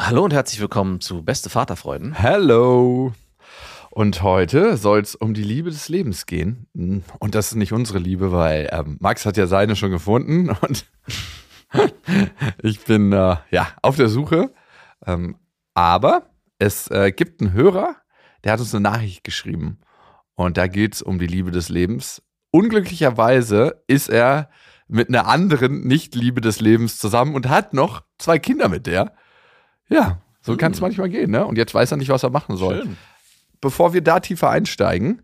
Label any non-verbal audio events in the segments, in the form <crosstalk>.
Hallo und herzlich willkommen zu Beste Vaterfreuden. Hello. Und heute soll es um die Liebe des Lebens gehen. Und das ist nicht unsere Liebe, weil ähm, Max hat ja seine schon gefunden <laughs> und <laughs> ich bin äh, ja auf der Suche. Ähm, aber es äh, gibt einen Hörer, der hat uns eine Nachricht geschrieben. Und da geht es um die Liebe des Lebens. Unglücklicherweise ist er mit einer anderen Nicht-Liebe des Lebens zusammen und hat noch zwei Kinder mit der. Ja, so kann es hm. manchmal gehen, ne? Und jetzt weiß er nicht, was er machen soll. Schön. Bevor wir da tiefer einsteigen,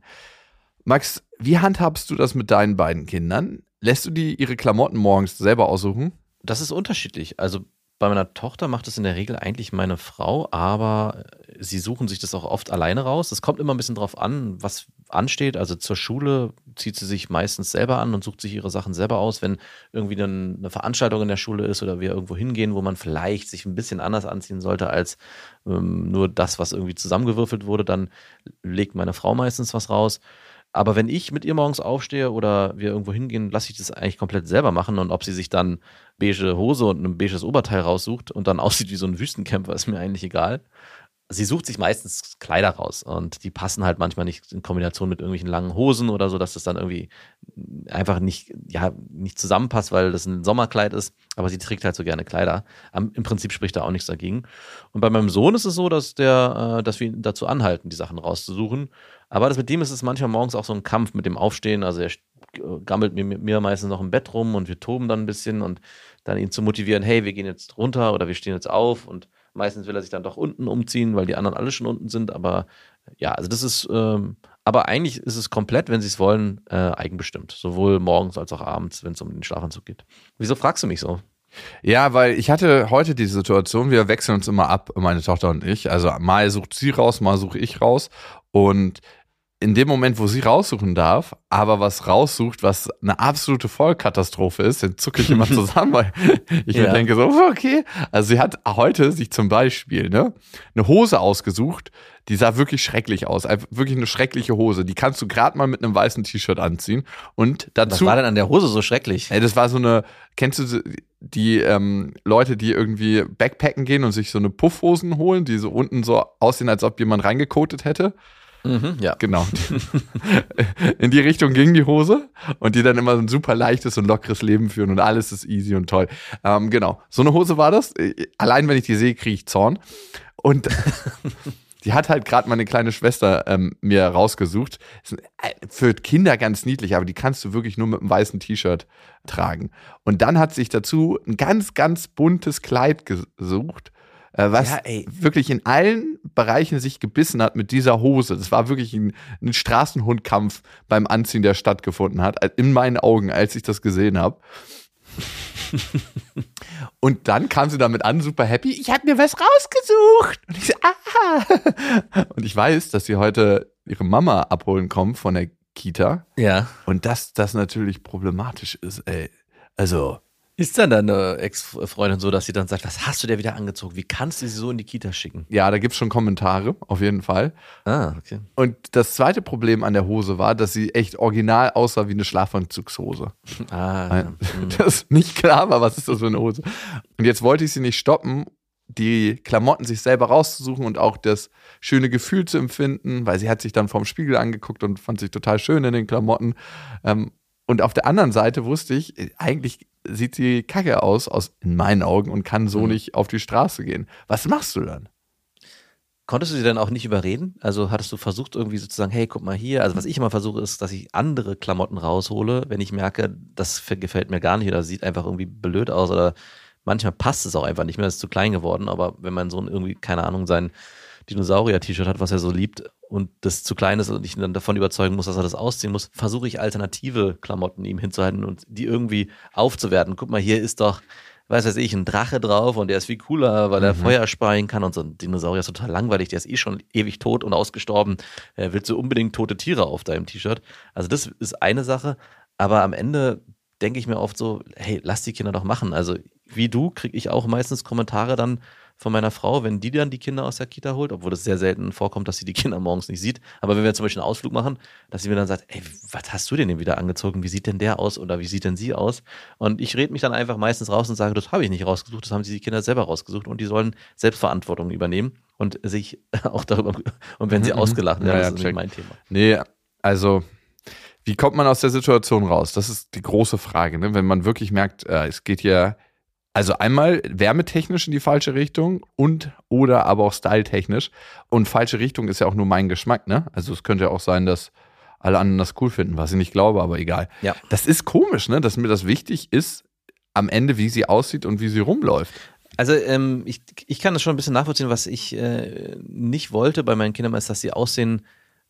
Max, wie handhabst du das mit deinen beiden Kindern? Lässt du die ihre Klamotten morgens selber aussuchen? Das ist unterschiedlich. Also bei meiner Tochter macht es in der Regel eigentlich meine Frau, aber sie suchen sich das auch oft alleine raus. Es kommt immer ein bisschen drauf an, was ansteht. Also zur Schule zieht sie sich meistens selber an und sucht sich ihre Sachen selber aus. Wenn irgendwie eine Veranstaltung in der Schule ist oder wir irgendwo hingehen, wo man vielleicht sich ein bisschen anders anziehen sollte als ähm, nur das, was irgendwie zusammengewürfelt wurde, dann legt meine Frau meistens was raus. Aber wenn ich mit ihr morgens aufstehe oder wir irgendwo hingehen, lasse ich das eigentlich komplett selber machen. Und ob sie sich dann beige Hose und ein beiges Oberteil raussucht und dann <laughs> aussieht wie so ein Wüstenkämpfer, ist mir eigentlich egal sie sucht sich meistens Kleider raus und die passen halt manchmal nicht in Kombination mit irgendwelchen langen Hosen oder so, dass das dann irgendwie einfach nicht, ja, nicht zusammenpasst, weil das ein Sommerkleid ist, aber sie trägt halt so gerne Kleider. Im Prinzip spricht da auch nichts dagegen. Und bei meinem Sohn ist es so, dass der, äh, dass wir ihn dazu anhalten, die Sachen rauszusuchen. Aber das mit dem ist es manchmal morgens auch so ein Kampf mit dem Aufstehen. Also er gammelt mir, mir meistens noch im Bett rum und wir toben dann ein bisschen und dann ihn zu motivieren, hey, wir gehen jetzt runter oder wir stehen jetzt auf und Meistens will er sich dann doch unten umziehen, weil die anderen alle schon unten sind. Aber ja, also das ist, ähm, aber eigentlich ist es komplett, wenn sie es wollen, äh, eigenbestimmt. Sowohl morgens als auch abends, wenn es um den Schlafanzug geht. Wieso fragst du mich so? Ja, weil ich hatte heute die Situation, wir wechseln uns immer ab, meine Tochter und ich. Also mal sucht sie raus, mal suche ich raus. Und in dem Moment, wo sie raussuchen darf, aber was raussucht, was eine absolute Vollkatastrophe ist, dann zucke ich immer <laughs> zusammen, weil ich ja. mir denke so, okay. Also sie hat heute sich zum Beispiel ne, eine Hose ausgesucht, die sah wirklich schrecklich aus. Einfach wirklich eine schreckliche Hose. Die kannst du gerade mal mit einem weißen T-Shirt anziehen. Und dazu. Was war denn an der Hose so schrecklich? Ey, das war so eine, kennst du die ähm, Leute, die irgendwie Backpacken gehen und sich so eine Puffhosen holen, die so unten so aussehen, als ob jemand reingekotet hätte? Mhm, ja. Genau. <laughs> In die Richtung ging die Hose und die dann immer so ein super leichtes und lockeres Leben führen und alles ist easy und toll. Ähm, genau. So eine Hose war das. Allein wenn ich die sehe, kriege ich Zorn. Und <laughs> die hat halt gerade meine kleine Schwester ähm, mir rausgesucht. Äh, für Kinder ganz niedlich, aber die kannst du wirklich nur mit einem weißen T-Shirt tragen. Und dann hat sich dazu ein ganz, ganz buntes Kleid gesucht äh, was ja, wirklich in allen Bereichen sich gebissen hat mit dieser Hose. Das war wirklich ein, ein Straßenhundkampf beim Anziehen, der stattgefunden hat, in meinen Augen, als ich das gesehen habe. <laughs> und dann kam sie damit an, super happy. Ich habe mir was rausgesucht. Und ich so, ah. Und ich weiß, dass sie heute ihre Mama abholen kommt von der Kita. Ja. Und dass das natürlich problematisch ist, ey. Also, ist dann deine Ex-Freundin so, dass sie dann sagt, was hast du dir wieder angezogen? Wie kannst du sie so in die Kita schicken? Ja, da gibt es schon Kommentare, auf jeden Fall. Ah, okay. Und das zweite Problem an der Hose war, dass sie echt original aussah wie eine Schlafanzugshose. Ah, ja. <laughs> Das nicht klar war, was ist das für eine Hose. Und jetzt wollte ich sie nicht stoppen, die Klamotten sich selber rauszusuchen und auch das schöne Gefühl zu empfinden, weil sie hat sich dann vorm Spiegel angeguckt und fand sich total schön in den Klamotten. Ähm, und auf der anderen Seite wusste ich, eigentlich sieht sie kacke aus, aus in meinen Augen, und kann so mhm. nicht auf die Straße gehen. Was machst du dann? Konntest du sie dann auch nicht überreden? Also hattest du versucht, irgendwie sozusagen, hey, guck mal hier. Also, was ich immer versuche, ist, dass ich andere Klamotten raushole, wenn ich merke, das gefällt mir gar nicht oder sieht einfach irgendwie blöd aus oder manchmal passt es auch einfach nicht mehr, das ist zu klein geworden. Aber wenn mein Sohn irgendwie, keine Ahnung, sein Dinosaurier-T-Shirt hat, was er so liebt und das zu klein ist und ich ihn dann davon überzeugen muss, dass er das ausziehen muss, versuche ich alternative Klamotten ihm hinzuhalten und die irgendwie aufzuwerten. Guck mal, hier ist doch, weiß weiß ich, ein Drache drauf und der ist viel cooler, weil er mhm. Feuer speien kann und so ein Dinosaurier ist total langweilig, der ist eh schon ewig tot und ausgestorben. Er willst du unbedingt tote Tiere auf deinem T-Shirt? Also das ist eine Sache, aber am Ende denke ich mir oft so, hey, lass die Kinder doch machen. Also wie du kriege ich auch meistens Kommentare dann von meiner Frau, wenn die dann die Kinder aus der Kita holt, obwohl es sehr selten vorkommt, dass sie die Kinder morgens nicht sieht. Aber wenn wir zum Beispiel einen Ausflug machen, dass sie mir dann sagt, ey, was hast du denn denn wieder angezogen? Wie sieht denn der aus oder wie sieht denn sie aus? Und ich rede mich dann einfach meistens raus und sage, das habe ich nicht rausgesucht, das haben sie die Kinder selber rausgesucht und die sollen Selbstverantwortung übernehmen und sich <laughs> auch darüber, und wenn sie mhm. ausgelacht werden, ja, das ist nicht mein Thema. Nee, also wie kommt man aus der Situation raus? Das ist die große Frage, ne? wenn man wirklich merkt, äh, es geht hier also einmal wärmetechnisch in die falsche Richtung und oder aber auch styletechnisch. Und falsche Richtung ist ja auch nur mein Geschmack, ne? Also es könnte ja auch sein, dass alle anderen das cool finden, was ich nicht glaube, aber egal. Ja. Das ist komisch, ne? Dass mir das wichtig ist, am Ende, wie sie aussieht und wie sie rumläuft. Also ähm, ich, ich kann das schon ein bisschen nachvollziehen, was ich äh, nicht wollte bei meinen Kindern, ist, dass sie aussehen,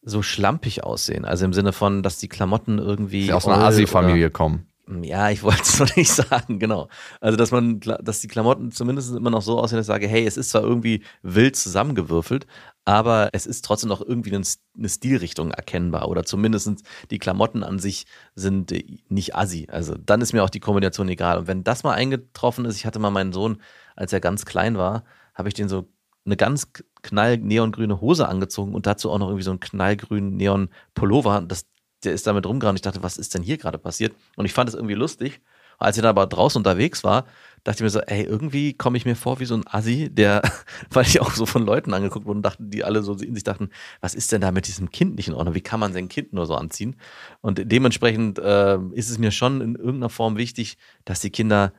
so schlampig aussehen. Also im Sinne von, dass die Klamotten irgendwie. Sie aus einer Asi-Familie kommen. Ja, ich <laughs> wollte es noch nicht sagen, genau. Also, dass man, dass die Klamotten zumindest immer noch so aussehen, dass ich sage, hey, es ist zwar irgendwie wild zusammengewürfelt, aber es ist trotzdem noch irgendwie eine Stilrichtung erkennbar oder zumindest die Klamotten an sich sind äh, nicht assi. Also, dann ist mir auch die Kombination egal. Und wenn das mal eingetroffen ist, ich hatte mal meinen Sohn, als er ganz klein war, habe ich den so eine ganz knall neongrüne Hose angezogen und dazu auch noch irgendwie so einen knallgrünen neon Pullover. Das der ist damit rumgerannt. Ich dachte, was ist denn hier gerade passiert? Und ich fand es irgendwie lustig. Als ich dann aber draußen unterwegs war, dachte ich mir so, ey, irgendwie komme ich mir vor wie so ein Assi, der, <laughs> weil ich auch so von Leuten angeguckt wurde und dachten, die alle so in sich dachten, was ist denn da mit diesem Kind nicht in Ordnung? Wie kann man sein Kind nur so anziehen? Und dementsprechend äh, ist es mir schon in irgendeiner Form wichtig, dass die Kinder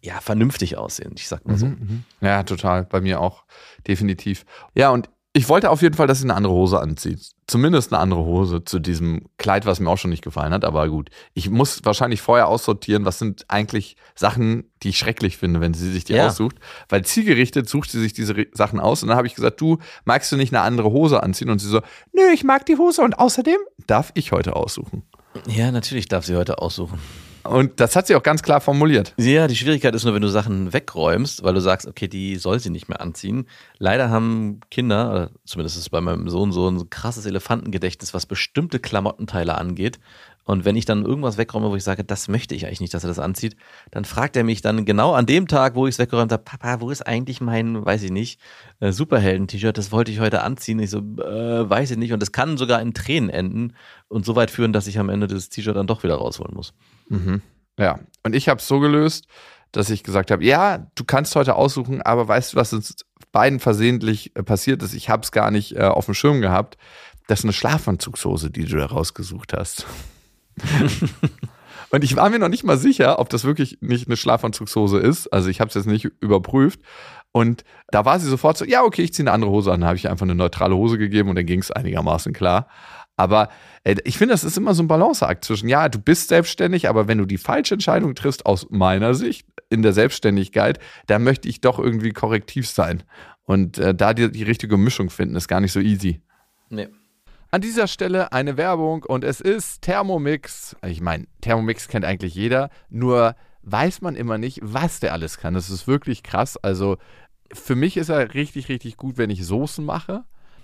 ja vernünftig aussehen. Ich sag mal so. Mhm, mh. Ja, total. Bei mir auch. Definitiv. Ja, und ich wollte auf jeden Fall, dass sie eine andere Hose anzieht. Zumindest eine andere Hose zu diesem Kleid, was mir auch schon nicht gefallen hat. Aber gut, ich muss wahrscheinlich vorher aussortieren, was sind eigentlich Sachen, die ich schrecklich finde, wenn sie sich die ja. aussucht. Weil zielgerichtet sucht sie sich diese Sachen aus. Und dann habe ich gesagt, du, magst du nicht eine andere Hose anziehen? Und sie so, nö, ich mag die Hose. Und außerdem darf ich heute aussuchen. Ja, natürlich darf sie heute aussuchen. Und das hat sie auch ganz klar formuliert. Ja, die Schwierigkeit ist nur, wenn du Sachen wegräumst, weil du sagst, okay, die soll sie nicht mehr anziehen. Leider haben Kinder, zumindest ist es bei meinem Sohn so, ein krasses Elefantengedächtnis, was bestimmte Klamottenteile angeht. Und wenn ich dann irgendwas wegräume, wo ich sage, das möchte ich eigentlich nicht, dass er das anzieht, dann fragt er mich dann genau an dem Tag, wo ich es weggeräumt habe, Papa, wo ist eigentlich mein, weiß ich nicht, äh, Superhelden-T-Shirt, das wollte ich heute anziehen. Ich so, äh, weiß ich nicht. Und das kann sogar in Tränen enden und so weit führen, dass ich am Ende das T-Shirt dann doch wieder rausholen muss. Mhm. Ja, und ich habe es so gelöst, dass ich gesagt habe, ja, du kannst heute aussuchen, aber weißt du, was uns beiden versehentlich äh, passiert ist? Ich habe es gar nicht äh, auf dem Schirm gehabt. Das ist eine Schlafanzugshose, die du da rausgesucht hast. <laughs> und ich war mir noch nicht mal sicher, ob das wirklich nicht eine Schlafanzugshose ist. Also ich habe es jetzt nicht überprüft. Und da war sie sofort so, ja, okay, ich ziehe eine andere Hose an. Da habe ich einfach eine neutrale Hose gegeben und dann ging es einigermaßen klar. Aber äh, ich finde, das ist immer so ein Balanceakt zwischen, ja, du bist selbstständig, aber wenn du die falsche Entscheidung triffst, aus meiner Sicht, in der Selbstständigkeit, dann möchte ich doch irgendwie korrektiv sein. Und äh, da die, die richtige Mischung finden, ist gar nicht so easy. Nee. An dieser Stelle eine Werbung und es ist Thermomix. Ich meine, Thermomix kennt eigentlich jeder, nur weiß man immer nicht, was der alles kann. Das ist wirklich krass. Also für mich ist er richtig, richtig gut, wenn ich Soßen mache.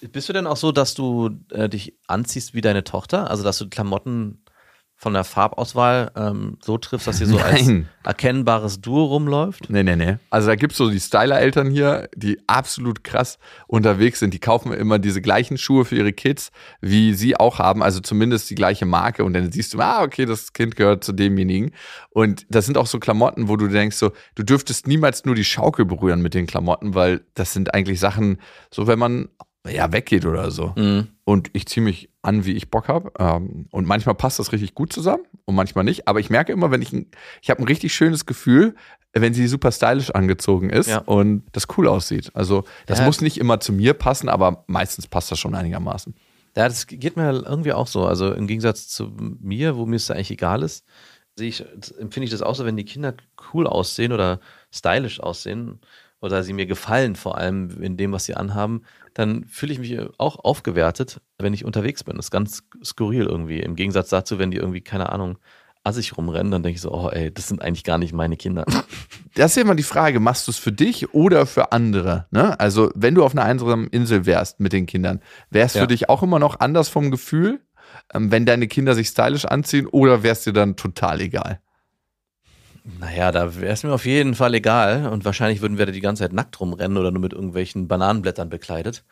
Bist du denn auch so, dass du äh, dich anziehst wie deine Tochter? Also, dass du Klamotten von der Farbauswahl ähm, so triffst, dass ihr so <laughs> als erkennbares Duo rumläuft? Nee, nee, nee. Also da gibt es so die Styler-Eltern hier, die absolut krass unterwegs sind. Die kaufen immer diese gleichen Schuhe für ihre Kids, wie sie auch haben. Also zumindest die gleiche Marke. Und dann siehst du, ah, okay, das Kind gehört zu demjenigen. Und das sind auch so Klamotten, wo du denkst, so, du dürftest niemals nur die Schaukel berühren mit den Klamotten, weil das sind eigentlich Sachen, so wenn man ja, weggeht oder so. Mhm. Und ich ziehe mich an, wie ich Bock habe. Ähm, und manchmal passt das richtig gut zusammen und manchmal nicht. Aber ich merke immer, wenn ich, ein, ich habe ein richtig schönes Gefühl, wenn sie super stylisch angezogen ist ja. und das cool aussieht. Also das ja. muss nicht immer zu mir passen, aber meistens passt das schon einigermaßen. Ja, das geht mir irgendwie auch so. Also im Gegensatz zu mir, wo mir es eigentlich egal ist, sehe ich, empfinde ich das auch so, wenn die Kinder cool aussehen oder stylisch aussehen oder sie mir gefallen, vor allem in dem, was sie anhaben, dann fühle ich mich auch aufgewertet, wenn ich unterwegs bin. Das ist ganz skurril irgendwie. Im Gegensatz dazu, wenn die irgendwie, keine Ahnung, assig rumrennen, dann denke ich so, oh ey, das sind eigentlich gar nicht meine Kinder. <laughs> Das ist ja immer die Frage, machst du es für dich oder für andere? Ne? Also, wenn du auf einer einsamen Insel wärst mit den Kindern, wäre es ja. für dich auch immer noch anders vom Gefühl, ähm, wenn deine Kinder sich stylisch anziehen oder wäre es dir dann total egal? Naja, da wäre es mir auf jeden Fall egal. Und wahrscheinlich würden wir da die ganze Zeit nackt rumrennen oder nur mit irgendwelchen Bananenblättern bekleidet.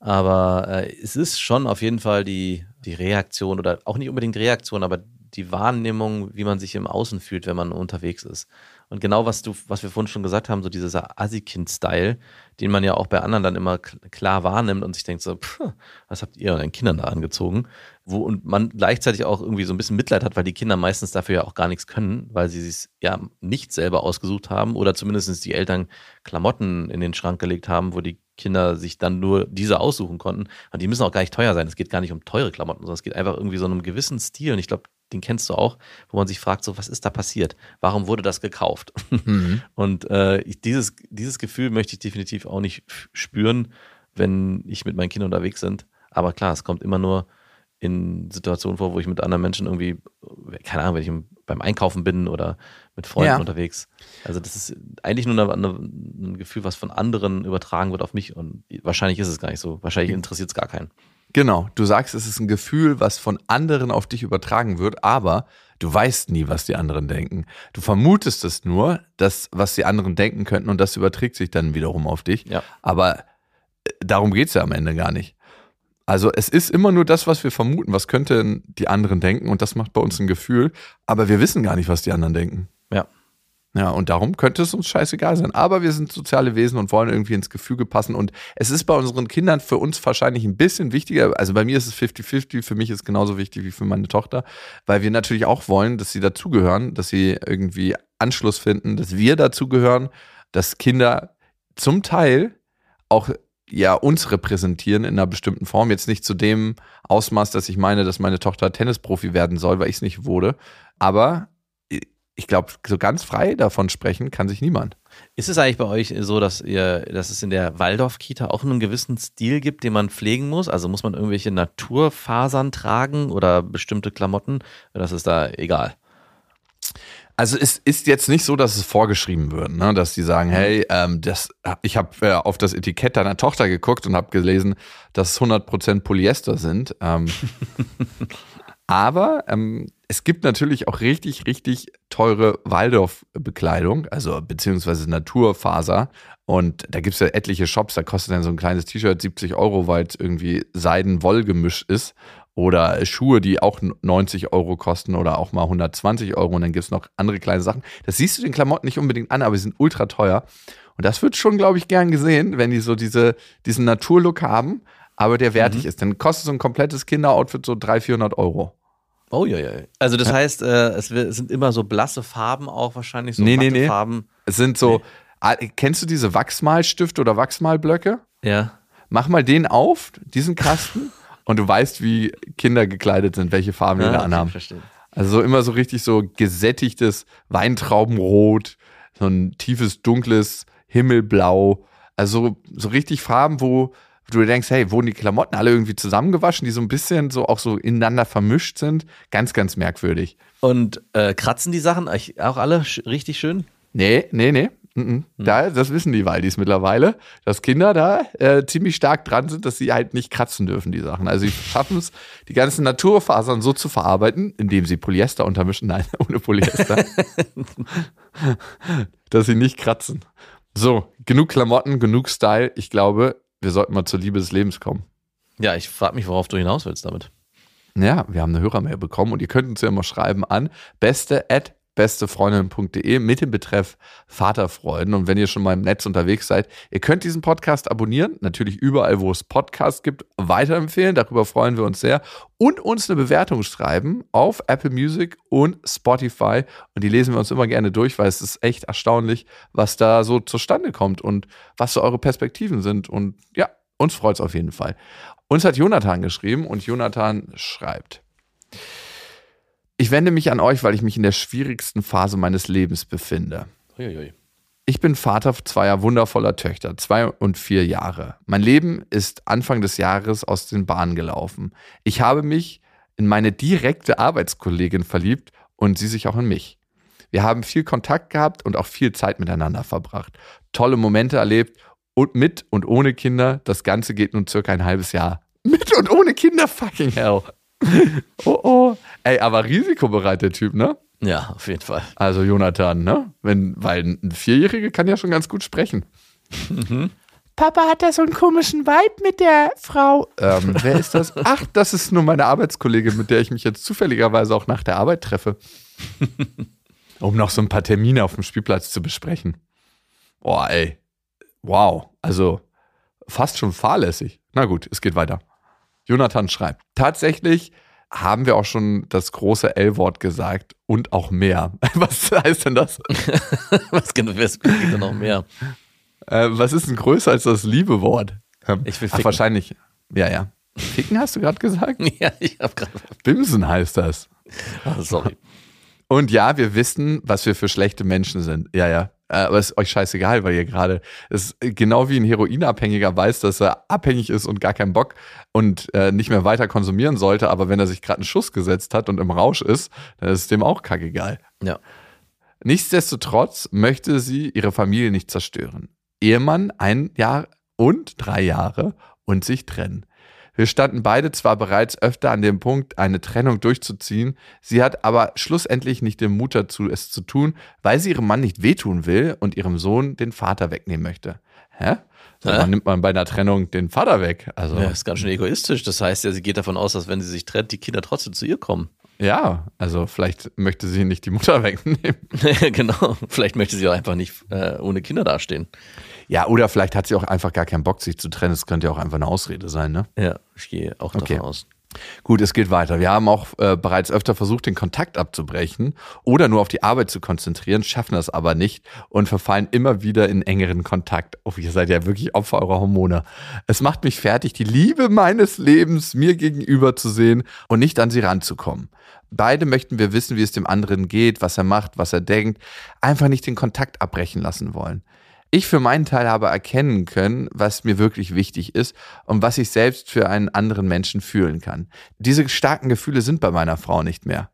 Aber äh, es ist schon auf jeden Fall die, die Reaktion oder auch nicht unbedingt Reaktion, aber die Wahrnehmung, wie man sich im Außen fühlt, wenn man unterwegs ist. Und genau was du, was wir vorhin schon gesagt haben, so dieser Assi-Kind-Style, den man ja auch bei anderen dann immer klar wahrnimmt und sich denkt so, pff, was habt ihr euren Kindern da angezogen? Wo, und man gleichzeitig auch irgendwie so ein bisschen Mitleid hat, weil die Kinder meistens dafür ja auch gar nichts können, weil sie sich ja nicht selber ausgesucht haben oder zumindest die Eltern Klamotten in den Schrank gelegt haben, wo die Kinder sich dann nur diese aussuchen konnten. Und die müssen auch gar nicht teuer sein. Es geht gar nicht um teure Klamotten, sondern es geht einfach irgendwie so einem gewissen Stil. Und ich glaube, den kennst du auch, wo man sich fragt, so, was ist da passiert? Warum wurde das gekauft? Mhm. <laughs> Und äh, ich, dieses, dieses Gefühl möchte ich definitiv auch nicht spüren, wenn ich mit meinen Kindern unterwegs bin. Aber klar, es kommt immer nur in Situationen vor, wo ich mit anderen Menschen irgendwie, keine Ahnung, wenn ich beim Einkaufen bin oder mit Freunden ja. unterwegs. Also das ist eigentlich nur eine, eine, ein Gefühl, was von anderen übertragen wird auf mich und wahrscheinlich ist es gar nicht so. Wahrscheinlich interessiert es gar keinen. Genau, du sagst, es ist ein Gefühl, was von anderen auf dich übertragen wird, aber du weißt nie, was die anderen denken. Du vermutest es nur, dass was die anderen denken könnten und das überträgt sich dann wiederum auf dich. Ja. Aber äh, darum geht es ja am Ende gar nicht. Also es ist immer nur das, was wir vermuten, was könnten die anderen denken und das macht bei uns ein Gefühl, aber wir wissen gar nicht, was die anderen denken. Ja. Ja, und darum könnte es uns scheißegal sein. Aber wir sind soziale Wesen und wollen irgendwie ins Gefüge passen. Und es ist bei unseren Kindern für uns wahrscheinlich ein bisschen wichtiger. Also bei mir ist es 50-50, für mich ist es genauso wichtig wie für meine Tochter, weil wir natürlich auch wollen, dass sie dazugehören, dass sie irgendwie Anschluss finden, dass wir dazugehören, dass Kinder zum Teil auch ja uns repräsentieren in einer bestimmten Form. Jetzt nicht zu dem Ausmaß, dass ich meine, dass meine Tochter Tennisprofi werden soll, weil ich es nicht wurde. Aber ich glaube, so ganz frei davon sprechen kann sich niemand. Ist es eigentlich bei euch so, dass ihr, dass es in der Waldorf-Kita auch einen gewissen Stil gibt, den man pflegen muss? Also muss man irgendwelche Naturfasern tragen oder bestimmte Klamotten? Das ist da egal. Also es ist jetzt nicht so, dass es vorgeschrieben wird, ne? dass die sagen, mhm. hey, ähm, das, ich habe äh, auf das Etikett deiner Tochter geguckt und habe gelesen, dass es 100% Polyester sind. Ähm, <laughs> aber ähm, es gibt natürlich auch richtig, richtig teure Waldorf-Bekleidung, also beziehungsweise Naturfaser. Und da gibt es ja etliche Shops, da kostet dann so ein kleines T-Shirt 70 Euro, weil es irgendwie Seiden-Woll-Gemisch ist. Oder Schuhe, die auch 90 Euro kosten oder auch mal 120 Euro. Und dann gibt es noch andere kleine Sachen. Das siehst du den Klamotten nicht unbedingt an, aber sie sind ultra teuer. Und das wird schon, glaube ich, gern gesehen, wenn die so diese, diesen Naturlook haben, aber der wertig mhm. ist. Dann kostet so ein komplettes Kinderoutfit so 300, 400 Euro. Oh ja, ja. Also das ja. heißt, äh, es sind immer so blasse Farben auch wahrscheinlich, so nee, nee, nee. Farben. Es sind so, nee. kennst du diese Wachsmalstifte oder Wachsmalblöcke? Ja. Mach mal den auf, diesen Kasten, Und du weißt, wie Kinder gekleidet sind, welche Farben die Ja, da anhaben. Also so immer so richtig so gesättigtes Weintraubenrot, so ein tiefes, dunkles Himmelblau. Also so, so richtig Farben, wo du denkst, hey, wurden die Klamotten alle irgendwie zusammengewaschen, die so ein bisschen so auch so ineinander vermischt sind. Ganz, ganz merkwürdig. Und äh, kratzen die Sachen auch alle richtig schön? Nee, nee, nee. Mhm. Da, das wissen die Waldis mittlerweile, dass Kinder da äh, ziemlich stark dran sind, dass sie halt nicht kratzen dürfen, die Sachen. Also sie <laughs> schaffen es, die ganzen Naturfasern so zu verarbeiten, indem sie Polyester untermischen. Nein, <laughs> ohne Polyester. <laughs> dass sie nicht kratzen. So, genug Klamotten, genug Style. Ich glaube, wir sollten mal zur Liebe des Lebens kommen. Ja, ich frage mich, worauf du hinaus willst damit. Ja, wir haben eine Hörermail bekommen und ihr könnt uns ja mal schreiben an beste at bestefreundin.de mit dem Betreff Vaterfreuden. Und wenn ihr schon mal im Netz unterwegs seid, ihr könnt diesen Podcast abonnieren, natürlich überall, wo es Podcasts gibt, weiterempfehlen. Darüber freuen wir uns sehr. Und uns eine Bewertung schreiben auf Apple Music und Spotify. Und die lesen wir uns immer gerne durch, weil es ist echt erstaunlich, was da so zustande kommt und was so eure Perspektiven sind. Und ja, uns freut es auf jeden Fall. Uns hat Jonathan geschrieben und Jonathan schreibt. Ich wende mich an euch, weil ich mich in der schwierigsten Phase meines Lebens befinde. Uiuiui. Ich bin Vater zweier wundervoller Töchter, zwei und vier Jahre. Mein Leben ist Anfang des Jahres aus den Bahnen gelaufen. Ich habe mich in meine direkte Arbeitskollegin verliebt und sie sich auch in mich. Wir haben viel Kontakt gehabt und auch viel Zeit miteinander verbracht. Tolle Momente erlebt und mit und ohne Kinder. Das Ganze geht nun circa ein halbes Jahr. Mit und ohne Kinder, fucking hell. <laughs> Oh oh. Ey, aber risikobereit der Typ, ne? Ja, auf jeden Fall. Also Jonathan, ne? Wenn, weil ein Vierjähriger kann ja schon ganz gut sprechen. Papa hat da so einen komischen Vibe mit der Frau. Ähm, wer ist das? Ach, das ist nur meine Arbeitskollegin, mit der ich mich jetzt zufälligerweise auch nach der Arbeit treffe. <laughs> um noch so ein paar Termine auf dem Spielplatz zu besprechen. Boah, ey. Wow. Also fast schon fahrlässig. Na gut, es geht weiter. Jonathan schreibt. Tatsächlich haben wir auch schon das große L-Wort gesagt und auch mehr. <laughs> Was heißt denn das? <laughs> Was genau, ist da noch mehr? Äh, was ist denn größer als das Liebe-Wort? Ähm, Ich will Ach, ficken. wahrscheinlich. Ja, ja. Ficken hast du gerade gesagt? <laughs> Ja, ich hab gerade. Bimsen heißt das. Ah, sorry. Und ja, wir wissen, was wir für schlechte Menschen sind. Ja, ja. Äh, Aber ist euch scheißegal, weil ihr gerade, es ist genau wie ein Heroinabhängiger weiß, dass er abhängig ist und gar keinen Bock und äh, nicht mehr weiter konsumieren sollte. Aber wenn er sich gerade einen Schuss gesetzt hat und im Rausch ist, dann ist es dem auch kackegal. Ja. Nichtsdestotrotz möchte sie ihre Familie nicht zerstören. Ehemann ein Jahr und drei Jahre und sich trennen. Wir standen beide zwar bereits öfter an dem Punkt, eine Trennung durchzuziehen, sie hat aber schlussendlich nicht den Mut dazu, es zu tun, weil sie ihrem Mann nicht wehtun will und ihrem Sohn den Vater wegnehmen möchte. Hä? So, Hä? Wann nimmt man bei einer Trennung den Vater weg? Also, ja, ist ganz schön egoistisch. Das heißt ja, sie geht davon aus, dass wenn sie sich trennt, die Kinder trotzdem zu ihr kommen. Ja, also vielleicht möchte sie nicht die Mutter <laughs> wegnehmen. <laughs> genau. Vielleicht möchte sie auch einfach nicht äh, ohne Kinder dastehen. Ja, oder vielleicht hat sie auch einfach gar keinen Bock, sich zu trennen. Das könnte ja auch einfach eine Ausrede sein, ne? Ja, ich gehe auch Okay. davon aus. Gut, es geht weiter. Wir haben auch äh, bereits öfter versucht, den Kontakt abzubrechen oder nur auf die Arbeit zu konzentrieren, schaffen das aber nicht und verfallen immer wieder in engeren Kontakt. Oh, ihr seid ja wirklich Opfer eurer Hormone. Es macht mich fertig, die Liebe meines Lebens mir gegenüber zu sehen und nicht an sie ranzukommen. Beide möchten wir wissen, wie es dem anderen geht, was er macht, was er denkt, einfach nicht den Kontakt abbrechen lassen wollen. Ich für meinen Teil habe erkennen können, was mir wirklich wichtig ist und was ich selbst für einen anderen Menschen fühlen kann. Diese starken Gefühle sind bei meiner Frau nicht mehr.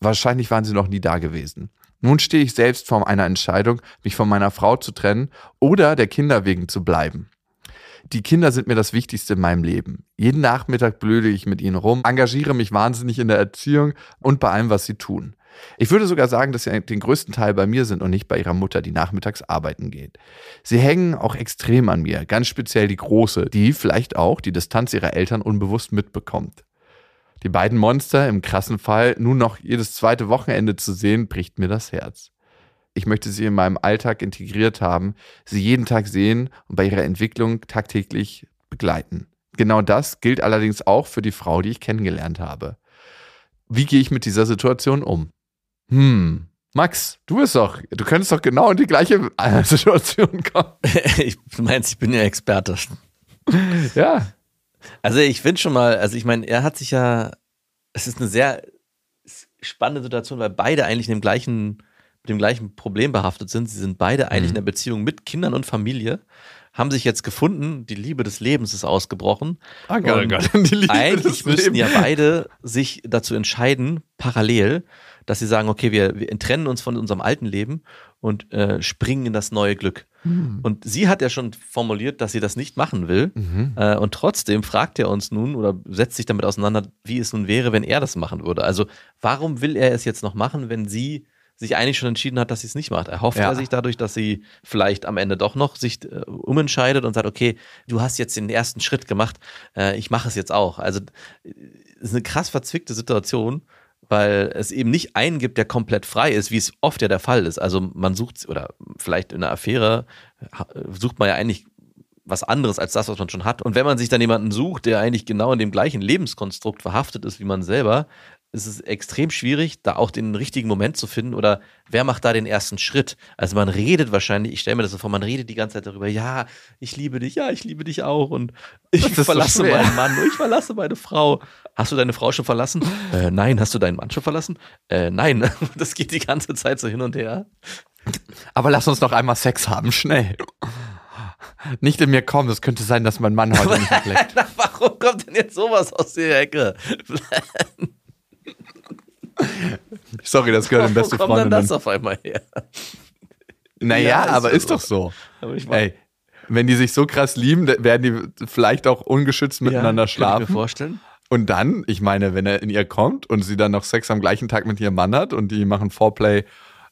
Wahrscheinlich waren sie noch nie da gewesen. Nun stehe ich selbst vor einer Entscheidung, mich von meiner Frau zu trennen oder der Kinder wegen zu bleiben. Die Kinder sind mir das Wichtigste in meinem Leben. Jeden Nachmittag blöde ich mit ihnen rum, engagiere mich wahnsinnig in der Erziehung und bei allem, was sie tun. Ich würde sogar sagen, dass sie den größten Teil bei mir sind und nicht bei ihrer Mutter, die nachmittags arbeiten geht. Sie hängen auch extrem an mir, ganz speziell die Große, die vielleicht auch die Distanz ihrer Eltern unbewusst mitbekommt. Die beiden Monster im krassen Fall nun noch jedes zweite Wochenende zu sehen, bricht mir das Herz. Ich möchte sie in meinem Alltag integriert haben, sie jeden Tag sehen und bei ihrer Entwicklung tagtäglich begleiten. Genau das gilt allerdings auch für die Frau, die ich kennengelernt habe. Wie gehe ich mit dieser Situation um? Hm, Max, du bist doch, du könntest doch genau in die gleiche äh, <laughs> Situation kommen. <laughs> ich, du meinst, ich bin ja Experte. Ja, Also ich finde schon mal, also ich meine, er hat sich ja, es ist eine sehr spannende Situation, weil beide eigentlich in dem gleichen, mit dem gleichen Problem behaftet sind. Sie sind beide eigentlich Mhm. in einer Beziehung mit Kindern und Familie, haben sich jetzt gefunden, die Liebe des Lebens ist ausgebrochen. Ah, Gott, Gott. <laughs> Die Liebe Eigentlich müssten ja beide sich dazu entscheiden, parallel, dass sie sagen, okay, wir, wir trennen uns von unserem alten Leben und äh, springen in das neue Glück. Hm. Und sie hat ja schon formuliert, dass sie das nicht machen will. Mhm. Äh, und trotzdem fragt er uns nun oder setzt sich damit auseinander, wie es nun wäre, wenn er das machen würde. Also warum will er es jetzt noch machen, wenn sie sich eigentlich schon entschieden hat, dass sie es nicht macht? Erhofft Ja. er sich dadurch, dass sie vielleicht am Ende doch noch sich äh, umentscheidet und sagt, okay, du hast jetzt den ersten Schritt gemacht, äh, ich mache es jetzt auch. Also äh, es ist eine krass verzwickte Situation, weil es eben nicht einen gibt, der komplett frei ist, wie es oft ja der Fall ist. Also man sucht, oder vielleicht in einer Affäre sucht man ja eigentlich was anderes als das, was man schon hat. Und wenn man sich dann jemanden sucht, der eigentlich genau in dem gleichen Lebenskonstrukt verhaftet ist wie man selber, ist es extrem schwierig, da auch den richtigen Moment zu finden oder wer macht da den ersten Schritt? Also man redet wahrscheinlich, ich stelle mir das so vor, man redet die ganze Zeit darüber, ja, ich liebe dich, ja, ich liebe dich auch und <laughs> ich so verlasse schwer. meinen Mann, ich verlasse meine Frau. Hast du deine Frau schon verlassen? <laughs> Äh, nein, hast du deinen Mann schon verlassen? Äh, nein, <laughs> das geht die ganze Zeit so hin und her. Aber lass uns noch einmal Sex haben, schnell. Nicht in mir kommen, es könnte sein, dass mein Mann heute nicht. Na, warum kommt denn jetzt sowas aus der Ecke? Sorry, das gehört in Wo beste kommt denn Freundinnen. das auf einmal her? Naja, Ja, ist aber ja ist so. doch so. Ey, wenn die sich so krass lieben, dann werden die vielleicht auch ungeschützt miteinander Könnte ich mir schlafen. vorstellen. Und dann, ich meine, wenn er in ihr kommt und sie dann noch Sex am gleichen Tag mit ihrem Mann hat und die machen Foreplay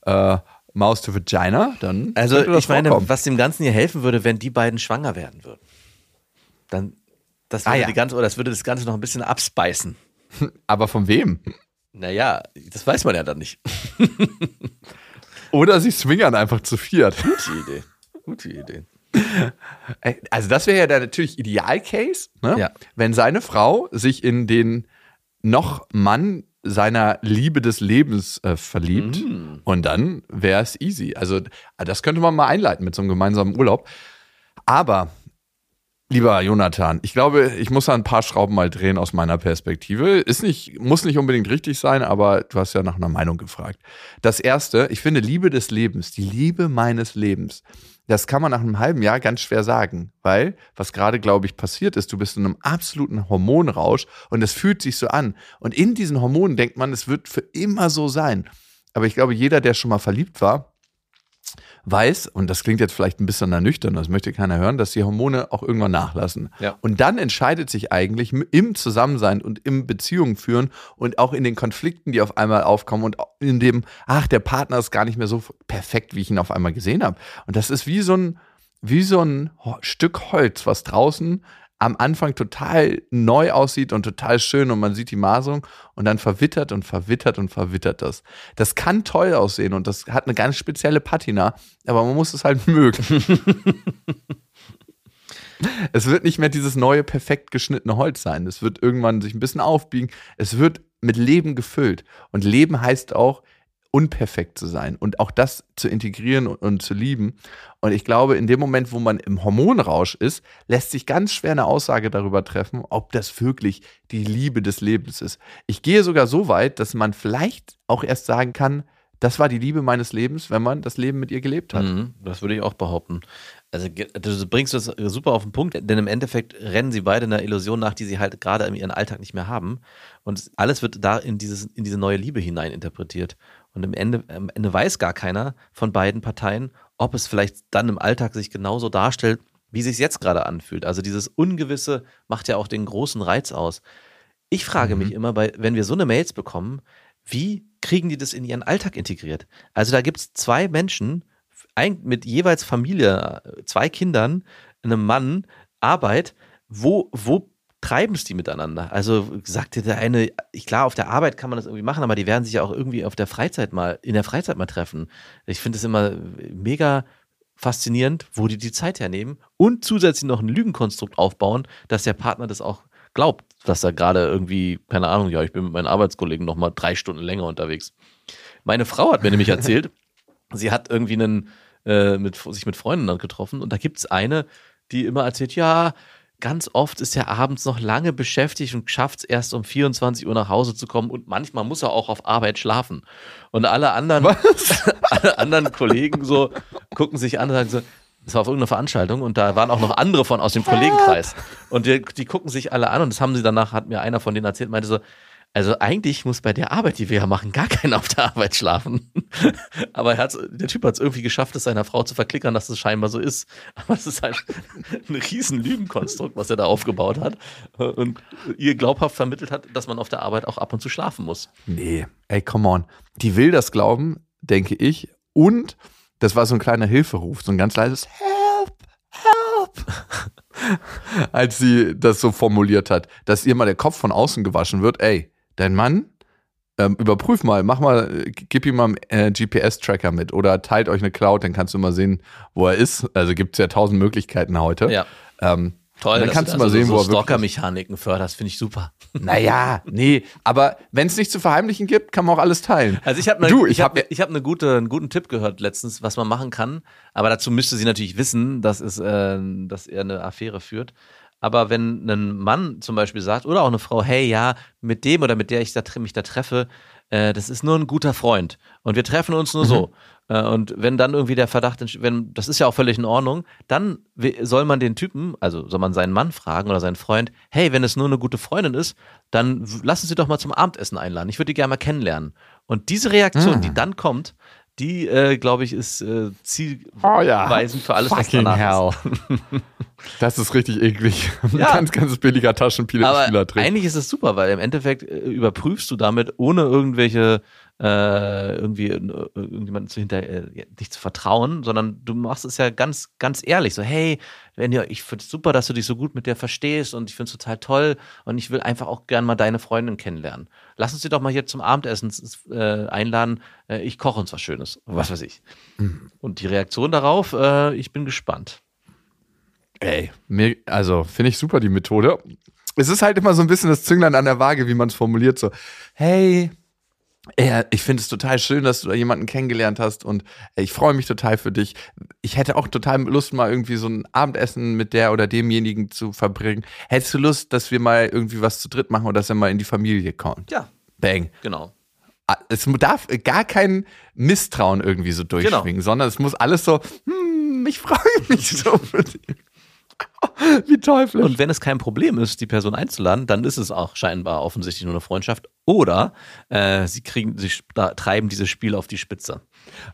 äh, Mouse to Vagina, dann Also ich meine, vorkommen. was dem Ganzen hier helfen würde, wenn die beiden schwanger werden würden. Dann das würde, Ah, ja. die ganze, oder das würde das Ganze noch ein bisschen abspeisen. <laughs> Aber von wem? Naja, das weiß man ja dann nicht. <laughs> Oder sie swingern einfach zu viert. Gute Idee. Gute Idee. Also das wäre ja der natürlich Idealcase, ne? Ja. wenn seine Frau sich in den noch Mann seiner Liebe des Lebens äh, verliebt Mhm. und dann wäre es easy. Also das könnte man mal einleiten mit so einem gemeinsamen Urlaub. Aber Lieber Jonathan, ich glaube, ich muss da ein paar Schrauben mal drehen aus meiner Perspektive. Ist nicht, muss nicht unbedingt richtig sein, aber du hast ja nach einer Meinung gefragt. Das erste, ich finde Liebe des Lebens, die Liebe meines Lebens, das kann man nach einem halben Jahr ganz schwer sagen, weil was gerade, glaube ich, passiert ist, du bist in einem absoluten Hormonrausch und es fühlt sich so an. Und in diesen Hormonen denkt man, es wird für immer so sein. Aber ich glaube, jeder, der schon mal verliebt war, weiß, und das klingt jetzt vielleicht ein bisschen ernüchternd, das möchte keiner hören, dass die Hormone auch irgendwann nachlassen. Ja. Und dann entscheidet sich eigentlich im Zusammensein und im Beziehungen führen und auch in den Konflikten, die auf einmal aufkommen und in dem, ach, der Partner ist gar nicht mehr so perfekt, wie ich ihn auf einmal gesehen habe. Und das ist wie so ein, wie so ein Stück Holz, was draußen am Anfang total neu aussieht und total schön und man sieht die Maserung und dann verwittert und verwittert und verwittert das. Das kann toll aussehen und das hat eine ganz spezielle Patina, aber man muss es halt <laughs> mögen. es wird nicht mehr dieses neue, perfekt geschnittene Holz sein. Es wird irgendwann sich ein bisschen aufbiegen. Es wird mit Leben gefüllt. Und Leben heißt auch, unperfekt zu sein und auch das zu integrieren und, und zu lieben. Und ich glaube, in dem Moment, wo man im Hormonrausch ist, lässt sich ganz schwer eine Aussage darüber treffen, ob das wirklich die Liebe des Lebens ist. Ich gehe sogar so weit, dass man vielleicht auch erst sagen kann, das war die Liebe meines Lebens, wenn man das Leben mit ihr gelebt hat. Mhm, das würde ich auch behaupten. Also du bringst das super auf den Punkt, denn im Endeffekt rennen sie beide einer Illusion nach, die sie halt gerade in ihren Alltag nicht mehr haben. Und alles wird da in, dieses, in diese neue Liebe hinein interpretiert. Und im Ende, am Ende weiß gar keiner von beiden Parteien, ob es vielleicht dann im Alltag sich genauso darstellt, wie sich jetzt gerade anfühlt. Also dieses Ungewisse macht ja auch den großen Reiz aus. Ich frage Mhm. mich immer, bei, wenn wir so eine Mails bekommen, wie kriegen die das in ihren Alltag integriert? Also da gibt es zwei Menschen ein, mit jeweils Familie, zwei Kindern, einem Mann, Arbeit. Wo, wo treiben es die miteinander? Also sagte der eine, klar, auf der Arbeit kann man das irgendwie machen, aber die werden sich ja auch irgendwie auf der Freizeit mal, in der Freizeit mal treffen. Ich finde es immer mega faszinierend, wo die die Zeit hernehmen und zusätzlich noch ein Lügenkonstrukt aufbauen, dass der Partner das auch glaubt, dass er gerade irgendwie, keine Ahnung, ja, ich bin mit meinen Arbeitskollegen noch mal drei Stunden länger unterwegs. Meine Frau hat mir nämlich erzählt, <laughs> sie hat irgendwie einen, äh, mit, sich mit Freunden dann getroffen und da gibt es eine, die immer erzählt, ja, ganz oft ist er abends noch lange beschäftigt und schafft es erst um 24 Uhr nach Hause zu kommen und manchmal muss er auch auf Arbeit schlafen. Und alle anderen, <laughs> alle anderen Kollegen so gucken sich an und sagen so, das war auf irgendeiner Veranstaltung und da waren auch noch andere von aus dem Kollegenkreis. Und die, die gucken sich alle an und das haben sie danach, hat mir einer von denen erzählt, meinte so, also eigentlich muss bei der Arbeit, die wir ja machen, gar keiner auf der Arbeit schlafen. <laughs> Aber der Typ hat es irgendwie geschafft, es seiner Frau zu verklickern, dass es scheinbar so ist. Aber es ist halt ein riesen Lügenkonstrukt, was er da aufgebaut hat und ihr glaubhaft vermittelt hat, dass man auf der Arbeit auch ab und zu schlafen muss. Nee, ey, come on. Die will das glauben, denke ich. Und das war so ein kleiner Hilferuf, so ein ganz leises Help, Help. <laughs> Als sie das so formuliert hat, dass ihr mal der Kopf von außen gewaschen wird, ey, dein Mann, ähm, überprüf mal, mach mal, gib ihm mal einen äh, GPS-Tracker mit oder teilt euch eine Cloud, dann kannst du mal sehen, wo er ist. Also gibt es ja tausend Möglichkeiten heute. Ja. Ähm, Toll, dann kannst du, mal sehen, so, wo er Stalker-Mechaniken fördert, finde ich super. Naja, nee, aber wenn es nichts zu verheimlichen gibt, kann man auch alles teilen. Also ich habe ne, ich hab, ich hab eine gute, einen guten Tipp gehört letztens, was man machen kann, aber dazu müsste sie natürlich wissen, dass, es, äh, dass er eine Affäre führt. Aber wenn ein Mann zum Beispiel sagt, oder auch eine Frau, hey, ja, mit dem oder mit der ich da, mich da treffe, äh, das ist nur ein guter Freund und wir treffen uns nur mhm. so. Äh, und wenn dann irgendwie der Verdacht, wenn, das ist ja auch völlig in Ordnung, dann soll man den Typen, also soll man seinen Mann fragen oder seinen Freund, hey, wenn es nur eine gute Freundin ist, dann lassen Sie doch mal zum Abendessen einladen. Ich würde die gerne mal kennenlernen. Und diese Reaktion, mhm. die dann kommt, die, äh, glaube ich, ist äh, zielweisend oh ja. für alles, Fucking was danach hell. ist. <laughs> Das ist richtig eklig. Ja. ganz, ganz billiger Taschenspieler-Trick. Eigentlich ist es super, weil im Endeffekt äh, überprüfst du damit, ohne irgendwelche äh, irgendwie äh, irgendjemanden zu hinter nicht zu vertrauen, sondern du machst es ja ganz, ganz ehrlich. So, hey, wenn ihr, ich finde es super, dass du dich so gut mit der verstehst und ich finde es total toll und ich will einfach auch gern mal deine Freundin kennenlernen. Lass uns sie doch mal hier zum Abendessen äh, einladen. Äh, ich koche uns was Schönes. Was weiß ich. Mhm. Und die Reaktion darauf, äh, ich bin gespannt. Ey, mir, also finde ich super die Methode. Es ist halt immer so ein bisschen das Zünglein an der Waage, wie man es formuliert. So, hey, ja, ich finde es total schön, dass du da jemanden kennengelernt hast und ich freue mich total für dich. Ich hätte auch total Lust, mal irgendwie so ein Abendessen mit der oder demjenigen zu verbringen. Hättest du Lust, dass wir mal irgendwie was zu dritt machen oder dass er mal in die Familie kommt? Ja. Bang. Genau. Ah, es darf gar kein Misstrauen irgendwie so durchschwingen, genau. sondern es muss alles so, hm, ich freue mich so für dich. <laughs> Wie teuflisch. Und wenn es kein Problem ist, die Person einzuladen, dann ist es auch scheinbar offensichtlich nur eine Freundschaft. Oder äh, sie kriegen, sie treiben dieses Spiel auf die Spitze.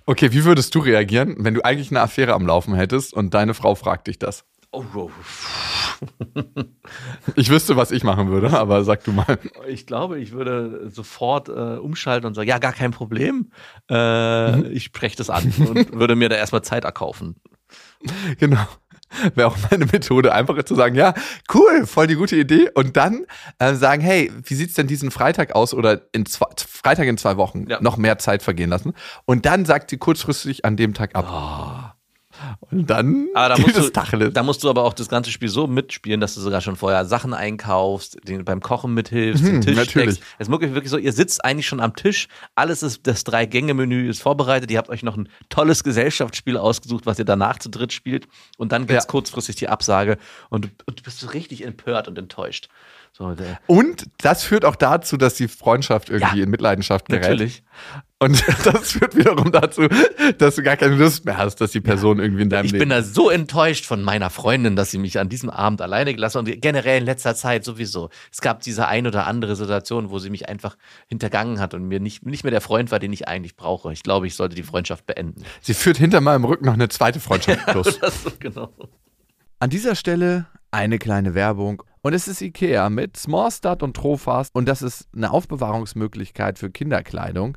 Okay, wie würdest du reagieren, wenn du eigentlich eine Affäre am Laufen hättest und deine Frau fragt dich das? Oh, oh. <laughs> ich wüsste, was ich machen würde, aber sag du mal. Ich glaube, ich würde sofort äh, umschalten und sagen, ja, gar kein Problem. Äh, mhm. Ich spreche das an und würde mir da erstmal Zeit erkaufen. <laughs> Genau. Wäre auch meine Methode, einfach zu sagen, ja, cool, voll die gute Idee. Und dann äh, sagen, hey, wie sieht's denn diesen Freitag aus oder in zwei, Freitag in zwei Wochen ja. noch mehr Zeit vergehen lassen. Und dann sagt sie kurzfristig an dem Tag ab. Oh. Und dann aber da musst, du, da musst du aber auch das ganze Spiel so mitspielen, dass du sogar schon vorher Sachen einkaufst, den, beim Kochen mithilfst, mhm, den Tisch natürlich. Es ist wirklich so, ihr sitzt eigentlich schon am Tisch, alles ist, das Drei-Gänge-Menü ist vorbereitet, ihr habt euch noch ein tolles Gesellschaftsspiel ausgesucht, was ihr danach zu dritt spielt und dann gibt es ja. kurzfristig die Absage und, und du bist so richtig empört und enttäuscht. So, und das führt auch dazu, dass die Freundschaft irgendwie ja, in Mitleidenschaft gerät. Natürlich. Und <laughs> das führt wiederum dazu, dass du gar keine Lust mehr hast, dass die Person ja. irgendwie in deinem ich Leben. Ich bin da so enttäuscht von meiner Freundin, dass sie mich an diesem Abend alleine gelassen hat und generell in letzter Zeit sowieso. Es gab diese ein oder andere Situation, wo sie mich einfach hintergangen hat und mir nicht, nicht mehr der Freund war, den ich eigentlich brauche. Ich glaube, ich sollte die Freundschaft beenden. Sie führt hinter meinem Rücken noch eine zweite Freundschaft <laughs> plus. Ja, so, genau. An dieser Stelle eine kleine Werbung. Und es ist Ikea mit Smallstart und Trofast. Und das ist eine Aufbewahrungsmöglichkeit für Kinderkleidung,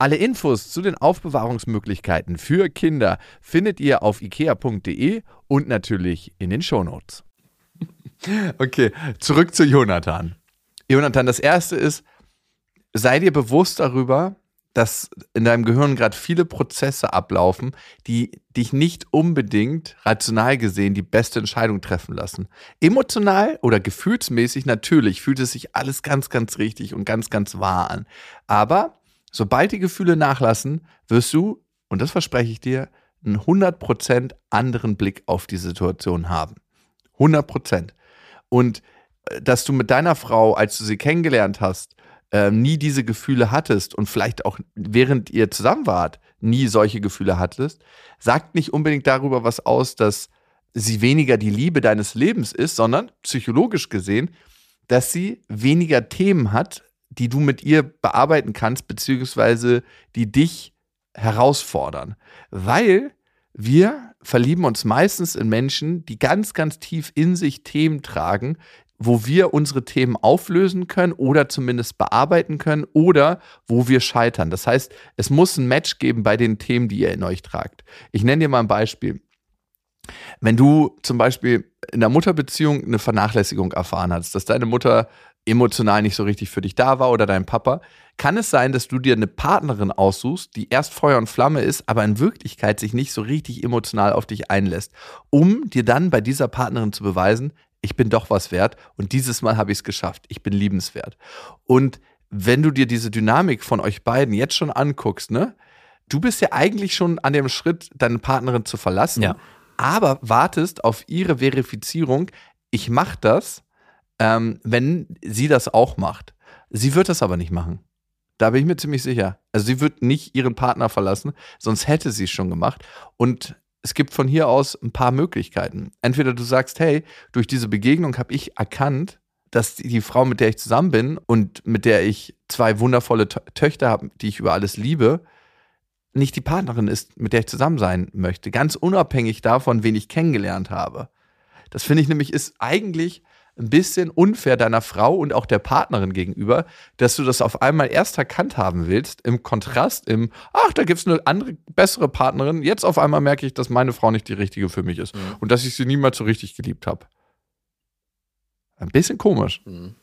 Alle Infos zu den Aufbewahrungsmöglichkeiten für Kinder findet ihr auf ikea.de und natürlich in den Shownotes. <laughs> Okay, zurück zu Jonathan. Jonathan, das erste ist, sei dir bewusst darüber, dass in deinem Gehirn gerade viele Prozesse ablaufen, die dich nicht unbedingt rational gesehen die beste Entscheidung treffen lassen. Emotional oder gefühlsmäßig natürlich fühlt es sich alles ganz, ganz richtig und ganz, ganz wahr an. Aber sobald die Gefühle nachlassen, wirst du, und das verspreche ich dir, einen 100% anderen Blick auf die Situation haben. 100%. Und äh, dass du mit deiner Frau, als du sie kennengelernt hast, äh, nie diese Gefühle hattest und vielleicht auch während ihr zusammen wart, nie solche Gefühle hattest, sagt nicht unbedingt darüber was aus, dass sie weniger die Liebe deines Lebens ist, sondern psychologisch gesehen, dass sie weniger Themen hat, die du mit ihr bearbeiten kannst, beziehungsweise die dich herausfordern. Weil wir verlieben uns meistens in Menschen, die ganz, ganz tief in sich Themen tragen, wo wir unsere Themen auflösen können oder zumindest bearbeiten können oder wo wir scheitern. Das heißt, es muss ein Match geben bei den Themen, die ihr in euch tragt. Ich nenne dir mal ein Beispiel. Wenn du zum Beispiel in der Mutterbeziehung eine Vernachlässigung erfahren hast, dass deine Mutter emotional nicht so richtig für dich da war oder dein Papa, kann es sein, dass du dir eine Partnerin aussuchst, die erst Feuer und Flamme ist, aber in Wirklichkeit sich nicht so richtig emotional auf dich einlässt, um dir dann bei dieser Partnerin zu beweisen, ich bin doch was wert und dieses Mal habe ich es geschafft. Ich bin liebenswert. Und wenn du dir diese Dynamik von euch beiden jetzt schon anguckst, ne, du bist ja eigentlich schon an dem Schritt, deine Partnerin zu verlassen, Ja. aber wartest auf ihre Verifizierung. Ich mache das, ähm, wenn sie das auch macht. Sie wird das aber nicht machen. Da bin ich mir ziemlich sicher. Also sie wird nicht ihren Partner verlassen, sonst hätte sie es schon gemacht. Und es gibt von hier aus ein paar Möglichkeiten. Entweder du sagst, hey, durch diese Begegnung habe ich erkannt, dass die, Frau, mit der ich zusammen bin und mit der ich zwei wundervolle Tö- Töchter habe, die ich über alles liebe, nicht die Partnerin ist, mit der ich zusammen sein möchte. Ganz unabhängig davon, wen ich kennengelernt habe. Das finde ich nämlich ist eigentlich ein bisschen unfair deiner Frau und auch der Partnerin gegenüber, dass du das auf einmal erst erkannt haben willst, im Kontrast, im, ach, da gibt es eine andere, bessere Partnerin. Jetzt auf einmal merke ich, dass meine Frau nicht die richtige für mich ist Mhm. und dass ich sie niemals so richtig geliebt habe. Ein bisschen komisch. Mhm.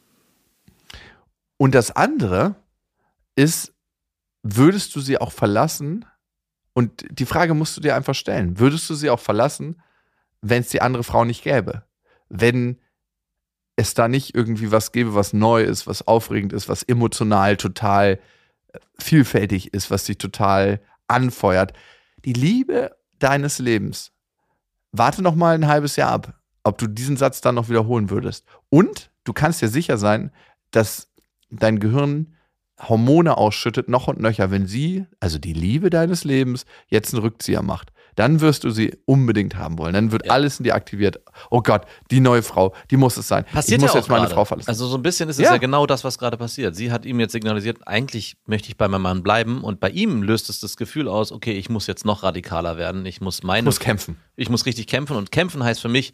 Und das andere ist, würdest du sie auch verlassen? Und die Frage musst du dir einfach stellen. Würdest du sie auch verlassen, wenn es die andere Frau nicht gäbe? Wenn es da nicht irgendwie was gäbe, was neu ist, was aufregend ist, was emotional total äh, vielfältig ist, was dich total anfeuert. Die Liebe deines Lebens. Warte noch mal ein halbes Jahr ab, ob du diesen Satz dann noch wiederholen würdest. Und du kannst dir sicher sein, dass dein Gehirn Hormone ausschüttet, noch und nöcher, wenn sie, also die Liebe deines Lebens, jetzt einen Rückzieher macht. Dann wirst du sie unbedingt haben wollen. Dann wird Ja. alles in dir aktiviert. Oh Gott, die neue Frau, die muss es sein. Passiert ich muss ja jetzt meine gerade. Frau verlassen. Also so ein bisschen ist es Ja. ja. genau das, was gerade passiert. Sie hat ihm jetzt signalisiert, eigentlich möchte ich bei meinem Mann bleiben und bei ihm löst es das Gefühl aus, okay, ich muss jetzt noch radikaler werden. Ich muss meine ich muss kämpfen. ich muss richtig kämpfen und kämpfen heißt für mich,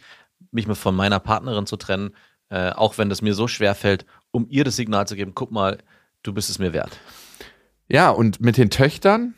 mich von meiner Partnerin zu trennen, äh, auch wenn das mir so schwer fällt, um ihr das Signal zu geben, guck mal, du bist es mir wert. Ja, und mit den Töchtern,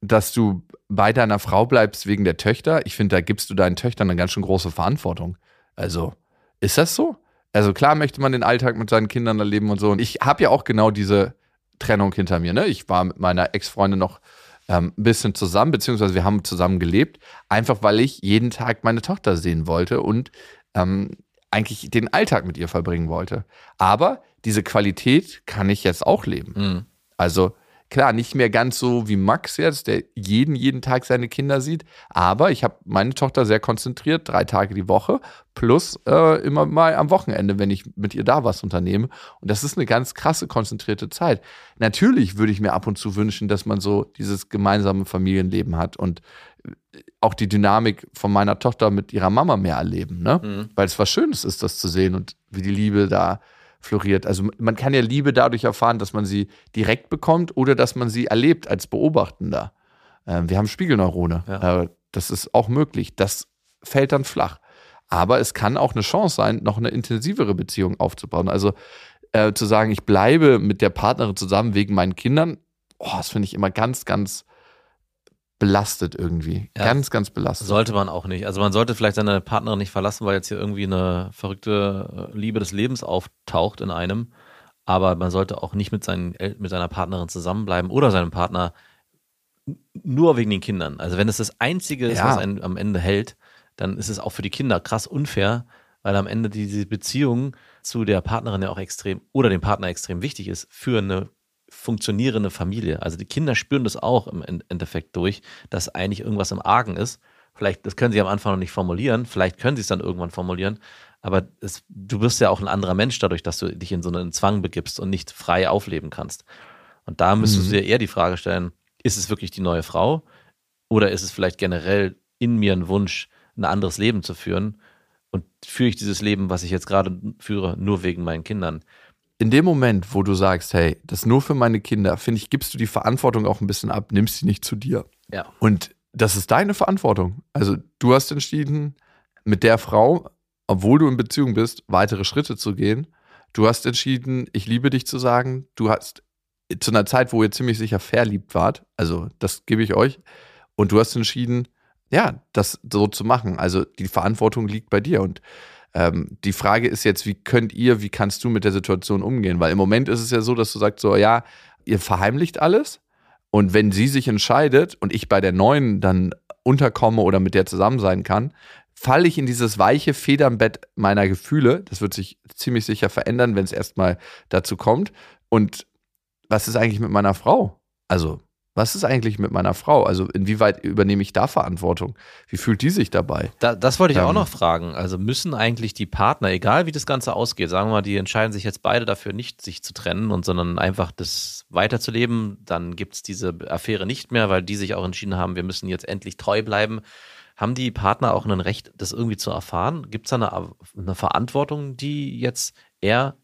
dass du bei deiner Frau bleibst wegen der Töchter, ich finde, da gibst du deinen Töchtern eine ganz schön große Verantwortung. Also, ist das so? Also klar möchte man den Alltag mit seinen Kindern erleben und so. Und ich habe ja auch genau diese Trennung hinter mir. Ne? Ich war mit meiner Ex-Freundin noch ähm, ein bisschen zusammen, beziehungsweise wir haben zusammen gelebt, einfach weil ich jeden Tag meine Tochter sehen wollte und ähm, eigentlich den Alltag mit ihr verbringen wollte. Aber diese Qualität kann ich jetzt auch leben. Mhm. Also Klar, nicht mehr ganz so wie Max jetzt, der jeden, jeden Tag seine Kinder sieht. Aber ich habe meine Tochter sehr konzentriert, drei Tage die Woche, plus äh, immer mal am Wochenende, wenn ich mit ihr da was unternehme. Und das ist eine ganz krasse, konzentrierte Zeit. Natürlich würde ich mir ab und zu wünschen, dass man so dieses gemeinsame Familienleben hat und äh, auch die Dynamik von meiner Tochter mit ihrer Mama mehr erleben, ne? Mhm. Weil es was Schönes ist, das zu sehen und wie die Liebe da floriert. Also man kann ja Liebe dadurch erfahren, dass man sie direkt bekommt oder dass man sie erlebt als Beobachtender. Ähm, wir haben Spiegelneurone. Ja. Äh, das ist auch möglich. Das fällt dann flach. Aber es kann auch eine Chance sein, noch eine intensivere Beziehung aufzubauen. Also äh, zu sagen, ich bleibe mit der Partnerin zusammen wegen meinen Kindern, oh, das finde ich immer ganz, ganz belastet irgendwie. Ja, ganz, ganz belastet. Sollte man auch nicht. Also man sollte vielleicht seine Partnerin nicht verlassen, weil jetzt hier irgendwie eine verrückte äh, Liebe des Lebens auftaucht in einem. Aber man sollte auch nicht mit, seinen, mit seiner Partnerin zusammenbleiben oder seinem Partner nur wegen den Kindern. Also wenn es das Einzige ist, ja. was einen am Ende hält, dann ist es auch für die Kinder krass unfair, weil am Ende diese Beziehung zu der Partnerin ja auch extrem oder dem Partner extrem wichtig ist für eine funktionierende Familie. Also die Kinder spüren das auch im Endeffekt durch, dass eigentlich irgendwas im Argen ist. Vielleicht, das können sie am Anfang noch nicht formulieren, vielleicht können sie es dann irgendwann formulieren, aber es, du wirst ja auch ein anderer Mensch dadurch, dass du dich in so einen Zwang begibst und nicht frei aufleben kannst. Und da müsstest mhm. du dir eher die Frage stellen, ist es wirklich die neue Frau oder ist es vielleicht generell in mir ein Wunsch, ein anderes Leben zu führen? Und führe ich dieses Leben, was ich jetzt gerade führe, nur wegen meinen Kindern? In dem Moment, wo du sagst, hey, das ist nur für meine Kinder, finde ich, gibst du die Verantwortung auch ein bisschen ab, nimmst sie nicht zu dir. Ja. Und das ist deine Verantwortung. Also du hast entschieden, mit der Frau, obwohl du in Beziehung bist, weitere Schritte zu gehen. Du hast entschieden, ich liebe dich zu sagen. Du hast zu einer Zeit, wo ihr ziemlich sicher verliebt wart, also das gebe ich euch. Und du hast entschieden, ja, das so zu machen. Also die Verantwortung liegt bei dir. Und ähm, die Frage ist jetzt, wie könnt ihr, wie kannst du mit der Situation umgehen? Weil im Moment ist es ja so, dass du sagst, so, ja, ihr verheimlicht alles. Und wenn sie sich entscheidet und ich bei der neuen dann unterkomme oder mit der zusammen sein kann, falle ich in dieses weiche Federnbett meiner Gefühle. Das wird sich ziemlich sicher verändern, wenn es erstmal dazu kommt. Und was ist eigentlich mit meiner Frau? Also, was ist eigentlich mit meiner Frau? Also inwieweit übernehme ich da Verantwortung? Wie fühlt die sich dabei? Da, das wollte ich ähm, auch noch fragen. Also müssen eigentlich die Partner, egal wie das Ganze ausgeht, sagen wir mal, die entscheiden sich jetzt beide dafür, nicht sich zu trennen und sondern einfach das weiterzuleben, dann gibt es diese Affäre nicht mehr, weil die sich auch entschieden haben, wir müssen jetzt endlich treu bleiben. Haben die Partner auch ein Recht, das irgendwie zu erfahren? Gibt es da eine, eine Verantwortung, die jetzt er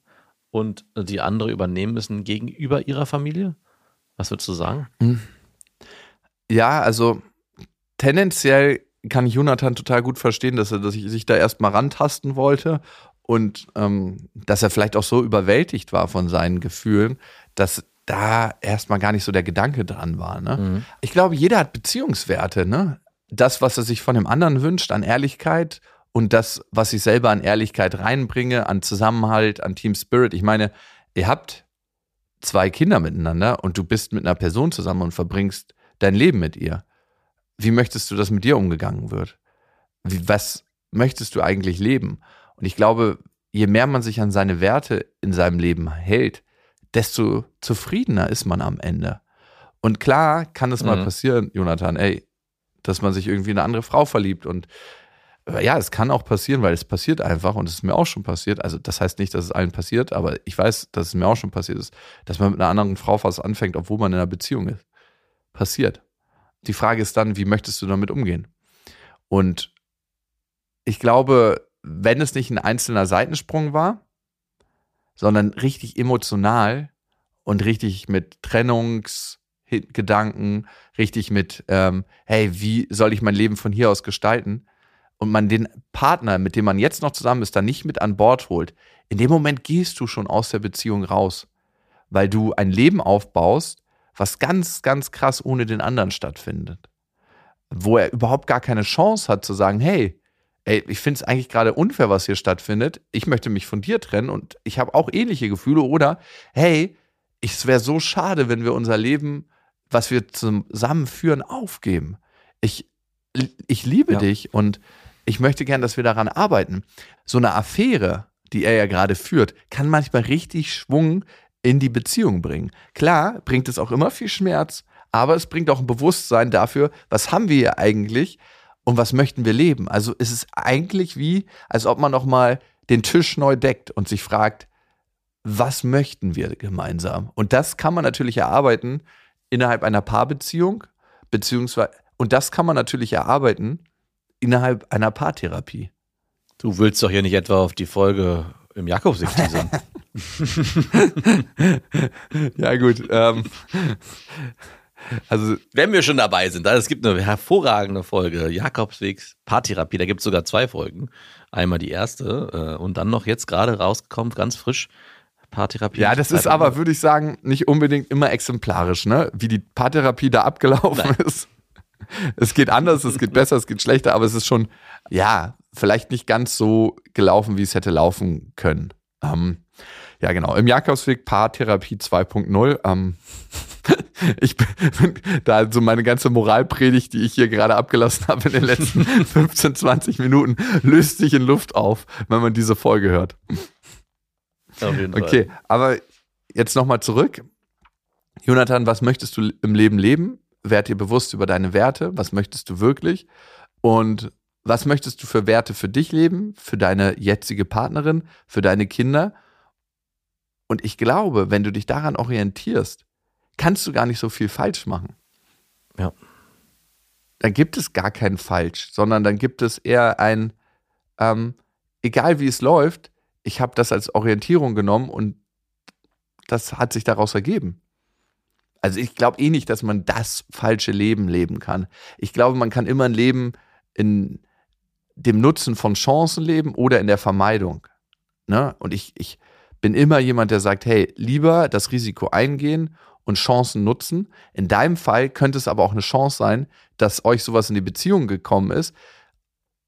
und die andere übernehmen müssen gegenüber ihrer Familie? Was würdest du sagen? Hm. Ja, also tendenziell kann ich Jonathan total gut verstehen, dass er dass ich sich da erstmal rantasten wollte und ähm, dass er vielleicht auch so überwältigt war von seinen Gefühlen, dass da erstmal gar nicht so der Gedanke dran war. Ne? Mhm. Ich glaube, jeder hat Beziehungswerte. Ne? Das, was er sich von dem anderen wünscht, an Ehrlichkeit und das, was ich selber an Ehrlichkeit reinbringe, an Zusammenhalt, an Team Spirit. Ich meine, ihr habt zwei Kinder miteinander und du bist mit einer Person zusammen und verbringst dein Leben mit ihr. Wie möchtest du, dass mit dir umgegangen wird? Wie, was möchtest du eigentlich leben? Und ich glaube, je mehr man sich an seine Werte in seinem Leben hält, desto zufriedener ist man am Ende. Und klar kann es mhm. mal passieren, Jonathan, ey, dass man sich irgendwie in eine andere Frau verliebt und ja, es kann auch passieren, weil es passiert einfach und es ist mir auch schon passiert. Also das heißt nicht, dass es allen passiert, aber ich weiß, dass es mir auch schon passiert ist, dass man mit einer anderen Frau fast anfängt, obwohl man in einer Beziehung ist. Passiert. Die Frage ist dann, wie möchtest du damit umgehen? Und ich glaube, wenn es nicht ein einzelner Seitensprung war, sondern richtig emotional und richtig mit Trennungsgedanken, richtig mit, ähm, hey, wie soll ich mein Leben von hier aus gestalten? Und man den Partner, mit dem man jetzt noch zusammen ist, dann nicht mit an Bord holt, in dem Moment gehst du schon aus der Beziehung raus, weil du ein Leben aufbaust, was ganz, ganz krass ohne den anderen stattfindet. Wo er überhaupt gar keine Chance hat zu sagen, hey, ey, ich finde es eigentlich gerade unfair, was hier stattfindet. Ich möchte mich von dir trennen und ich habe auch ähnliche Gefühle. Oder, hey, es wäre so schade, wenn wir unser Leben, was wir zusammen führen, aufgeben. Ich, ich liebe ja. dich und ich möchte gern, dass wir daran arbeiten. So eine Affäre, die er ja gerade führt, kann manchmal richtig Schwung in die Beziehung bringen. Klar, bringt es auch immer viel Schmerz, aber es bringt auch ein Bewusstsein dafür, was haben wir hier eigentlich und was möchten wir leben. Also es ist eigentlich wie, als ob man noch mal den Tisch neu deckt und sich fragt, was möchten wir gemeinsam? Und das kann man natürlich erarbeiten innerhalb einer Paarbeziehung, beziehungsweise, und das kann man natürlich erarbeiten innerhalb einer Paartherapie. Du willst doch hier nicht etwa auf die Folge im Jakobsweg teasern. <laughs> ja, gut. Ähm, also, wenn wir schon dabei sind, es gibt eine hervorragende Folge, Jakobswegs Paartherapie, da gibt es sogar zwei Folgen. Einmal die erste äh, und dann noch jetzt gerade rausgekommen, ganz frisch, Paartherapie. Ja, das ist aber, würde ich sagen, nicht unbedingt immer exemplarisch, ne? Wie die Paartherapie da abgelaufen Nein. ist. <laughs> Es geht anders, es geht besser, es geht schlechter, aber es ist schon, ja, vielleicht nicht ganz so gelaufen, wie es hätte laufen können. Ähm, ja, genau. Im Jakobsweg Paartherapie 2.0. Ähm, <laughs> ich bin, da so meine ganze Moralpredigt, die ich hier gerade abgelassen habe in den letzten <laughs> 15, 20 Minuten, löst sich in Luft auf, wenn man diese Folge hört. Auf jeden Fall. Okay, aber jetzt nochmal zurück. Jonathan, was möchtest du im Leben leben? Werd dir bewusst über deine Werte. Was möchtest du wirklich? Und was möchtest du für Werte für dich leben, für deine jetzige Partnerin, für deine Kinder? Und ich glaube, wenn du dich daran orientierst, kannst du gar nicht so viel falsch machen. Ja. Dann gibt es gar kein Falsch, sondern dann gibt es eher ein, ähm, egal wie es läuft, ich habe das als Orientierung genommen und das hat sich daraus ergeben. Also ich glaube eh nicht, dass man das falsche Leben leben kann. Ich glaube, man kann immer ein Leben in dem Nutzen von Chancen leben oder in der Vermeidung. Ne? Und ich, ich bin immer jemand, der sagt, hey, lieber das Risiko eingehen und Chancen nutzen. In deinem Fall könnte es aber auch eine Chance sein, dass euch sowas in die Beziehung gekommen ist,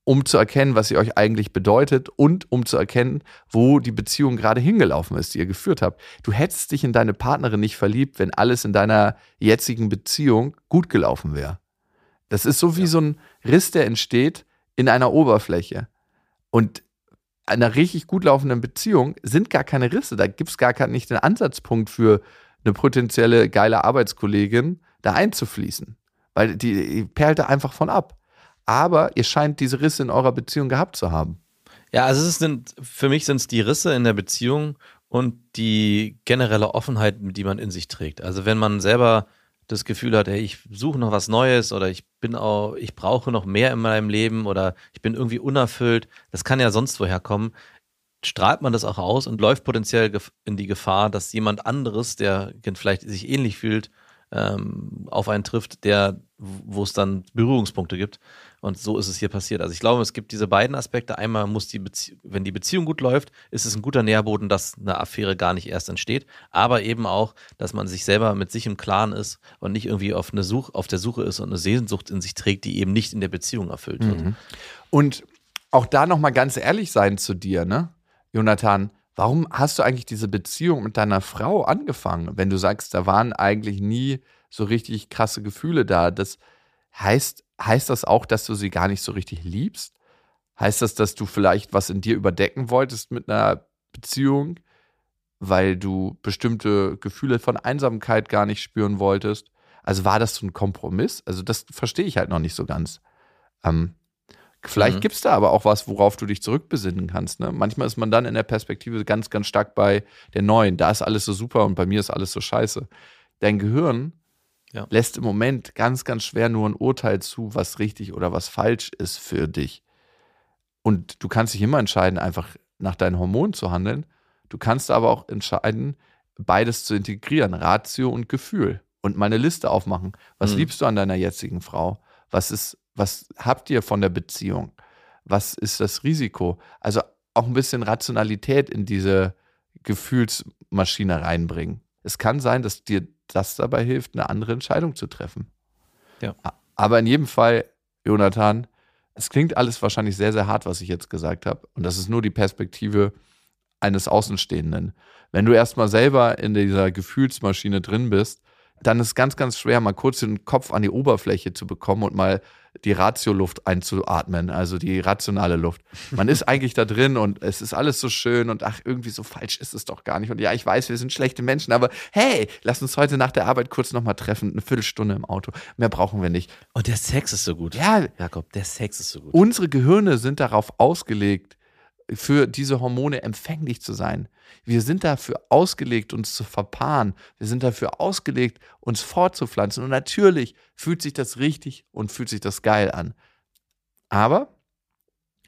um zu erkennen, was sie euch eigentlich bedeutet und um zu erkennen, wo die Beziehung gerade hingelaufen ist, die ihr geführt habt. Du hättest dich in deine Partnerin nicht verliebt, wenn alles in deiner jetzigen Beziehung gut gelaufen wäre. Das ist so wie ja. so ein Riss, der entsteht in einer Oberfläche. Und einer richtig gut laufenden Beziehung sind gar keine Risse. Da gibt es gar nicht den Ansatzpunkt für eine potenzielle geile Arbeitskollegin, da einzufließen. Weil die, die perlt da einfach von ab aber ihr scheint diese Risse in eurer Beziehung gehabt zu haben. Ja, also es sind, für mich sind es die Risse in der Beziehung und die generelle Offenheit, die man in sich trägt. Also wenn man selber das Gefühl hat, hey, ich suche noch was Neues oder ich bin auch, ich brauche noch mehr in meinem Leben oder ich bin irgendwie unerfüllt, das kann ja sonst woher kommen, strahlt man das auch aus und läuft potenziell in die Gefahr, dass jemand anderes, der vielleicht sich ähnlich fühlt, ähm, auf einen trifft, der, wo es dann Berührungspunkte gibt. Und so ist es hier passiert. Also ich glaube, es gibt diese beiden Aspekte. Einmal muss die Beziehung, wenn die Beziehung gut läuft, ist es ein guter Nährboden, dass eine Affäre gar nicht erst entsteht. Aber eben auch, dass man sich selber mit sich im Klaren ist und nicht irgendwie auf, eine Such, auf der Suche ist und eine Sehnsucht in sich trägt, die eben nicht in der Beziehung erfüllt wird. Mhm. Und auch da nochmal ganz ehrlich sein zu dir, ne, Jonathan? Warum hast du eigentlich diese Beziehung mit deiner Frau angefangen, wenn du sagst, da waren eigentlich nie so richtig krasse Gefühle da? Das heißt, heißt das auch, dass du sie gar nicht so richtig liebst? Heißt das, dass du vielleicht was in dir überdecken wolltest mit einer Beziehung, weil du bestimmte Gefühle von Einsamkeit gar nicht spüren wolltest? Also war das so ein Kompromiss? Also das verstehe ich halt noch nicht so ganz. Ähm, Vielleicht mhm. gibt es da aber auch was, worauf du dich zurückbesinnen kannst. Ne? Manchmal ist man dann in der Perspektive ganz, ganz stark bei der neuen. Da ist alles so super und bei mir ist alles so scheiße. Dein Gehirn ja. lässt im Moment ganz, ganz schwer nur ein Urteil zu, was richtig oder was falsch ist für dich. Und du kannst dich immer entscheiden, einfach nach deinen Hormonen zu handeln. Du kannst aber auch entscheiden, beides zu integrieren, Ratio und Gefühl. Und meine Liste aufmachen. Was mhm. liebst du an deiner jetzigen Frau? Was ist was habt ihr von der Beziehung? Was ist das Risiko? Also auch ein bisschen Rationalität in diese Gefühlsmaschine reinbringen. Es kann sein, dass dir das dabei hilft, eine andere Entscheidung zu treffen. Ja. Aber in jedem Fall, Jonathan, es klingt alles wahrscheinlich sehr, sehr hart, was ich jetzt gesagt habe. Und das ist nur die Perspektive eines Außenstehenden. Wenn du erstmal selber in dieser Gefühlsmaschine drin bist, dann ist es ganz, ganz schwer, mal kurz den Kopf an die Oberfläche zu bekommen und mal die Ratioluft einzuatmen, also die rationale Luft. Man ist <laughs> eigentlich da drin und es ist alles so schön und ach, irgendwie so falsch ist es doch gar nicht. Und ja, ich weiß, wir sind schlechte Menschen, aber hey, lass uns heute nach der Arbeit kurz nochmal treffen, eine Viertelstunde im Auto. Mehr brauchen wir nicht. Und der Sex ist so gut. Ja, Jakob, der Sex ist so gut. unsere Gehirne sind darauf ausgelegt, für diese Hormone empfänglich zu sein. Wir sind dafür ausgelegt, uns zu verpaaren. Wir sind dafür ausgelegt, uns fortzupflanzen. Und natürlich fühlt sich das richtig und fühlt sich das geil an. Aber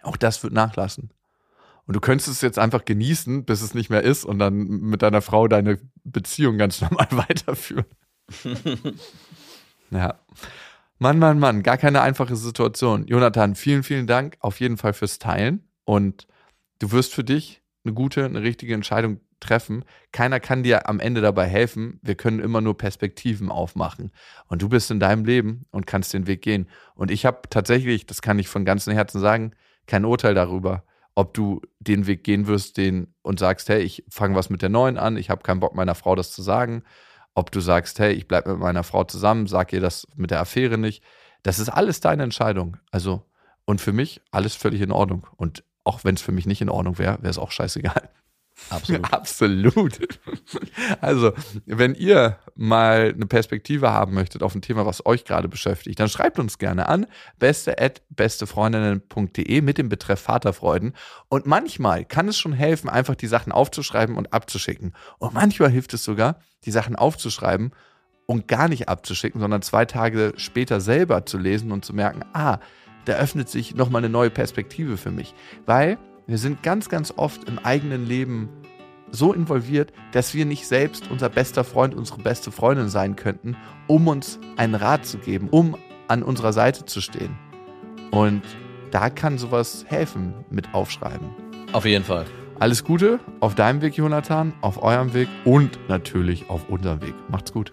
auch das wird nachlassen. Und du könntest es jetzt einfach genießen, bis es nicht mehr ist und dann mit deiner Frau deine Beziehung ganz normal <laughs> weiterführen. ja. Mann, Mann, Mann, gar keine einfache Situation. Jonathan, vielen, vielen Dank auf jeden Fall fürs Teilen. Und du wirst für dich eine gute, eine richtige Entscheidung treffen. Keiner kann dir am Ende dabei helfen. Wir können immer nur Perspektiven aufmachen. Und du bist in deinem Leben und kannst den Weg gehen. Und ich habe tatsächlich, das kann ich von ganzem Herzen sagen, kein Urteil darüber, ob du den Weg gehen wirst, den und sagst, hey, ich fange was mit der neuen an, ich habe keinen Bock meiner Frau das zu sagen. Ob du sagst, hey, ich bleibe mit meiner Frau zusammen, sag ihr das mit der Affäre nicht. Das ist alles deine Entscheidung. Also, und für mich alles völlig in Ordnung. Und auch wenn es für mich nicht in Ordnung wäre, wäre es auch scheißegal. Absolut. <laughs> Absolut. Also, wenn ihr mal eine Perspektive haben möchtet auf ein Thema, was euch gerade beschäftigt, dann schreibt uns gerne an beste@bestefreundinnen.de mit dem Betreff Vaterfreuden. Und manchmal kann es schon helfen, einfach die Sachen aufzuschreiben und abzuschicken. Und manchmal hilft es sogar, die Sachen aufzuschreiben und gar nicht abzuschicken, sondern zwei Tage später selber zu lesen und zu merken, ah, da öffnet sich nochmal eine neue Perspektive für mich. Weil wir sind ganz, ganz oft im eigenen Leben so involviert, dass wir nicht selbst unser bester Freund, unsere beste Freundin sein könnten, um uns einen Rat zu geben, um an unserer Seite zu stehen. Und da kann sowas helfen mit Aufschreiben. Auf jeden Fall. Alles Gute auf deinem Weg, Jonathan, auf eurem Weg und natürlich auf unserem Weg. Macht's gut.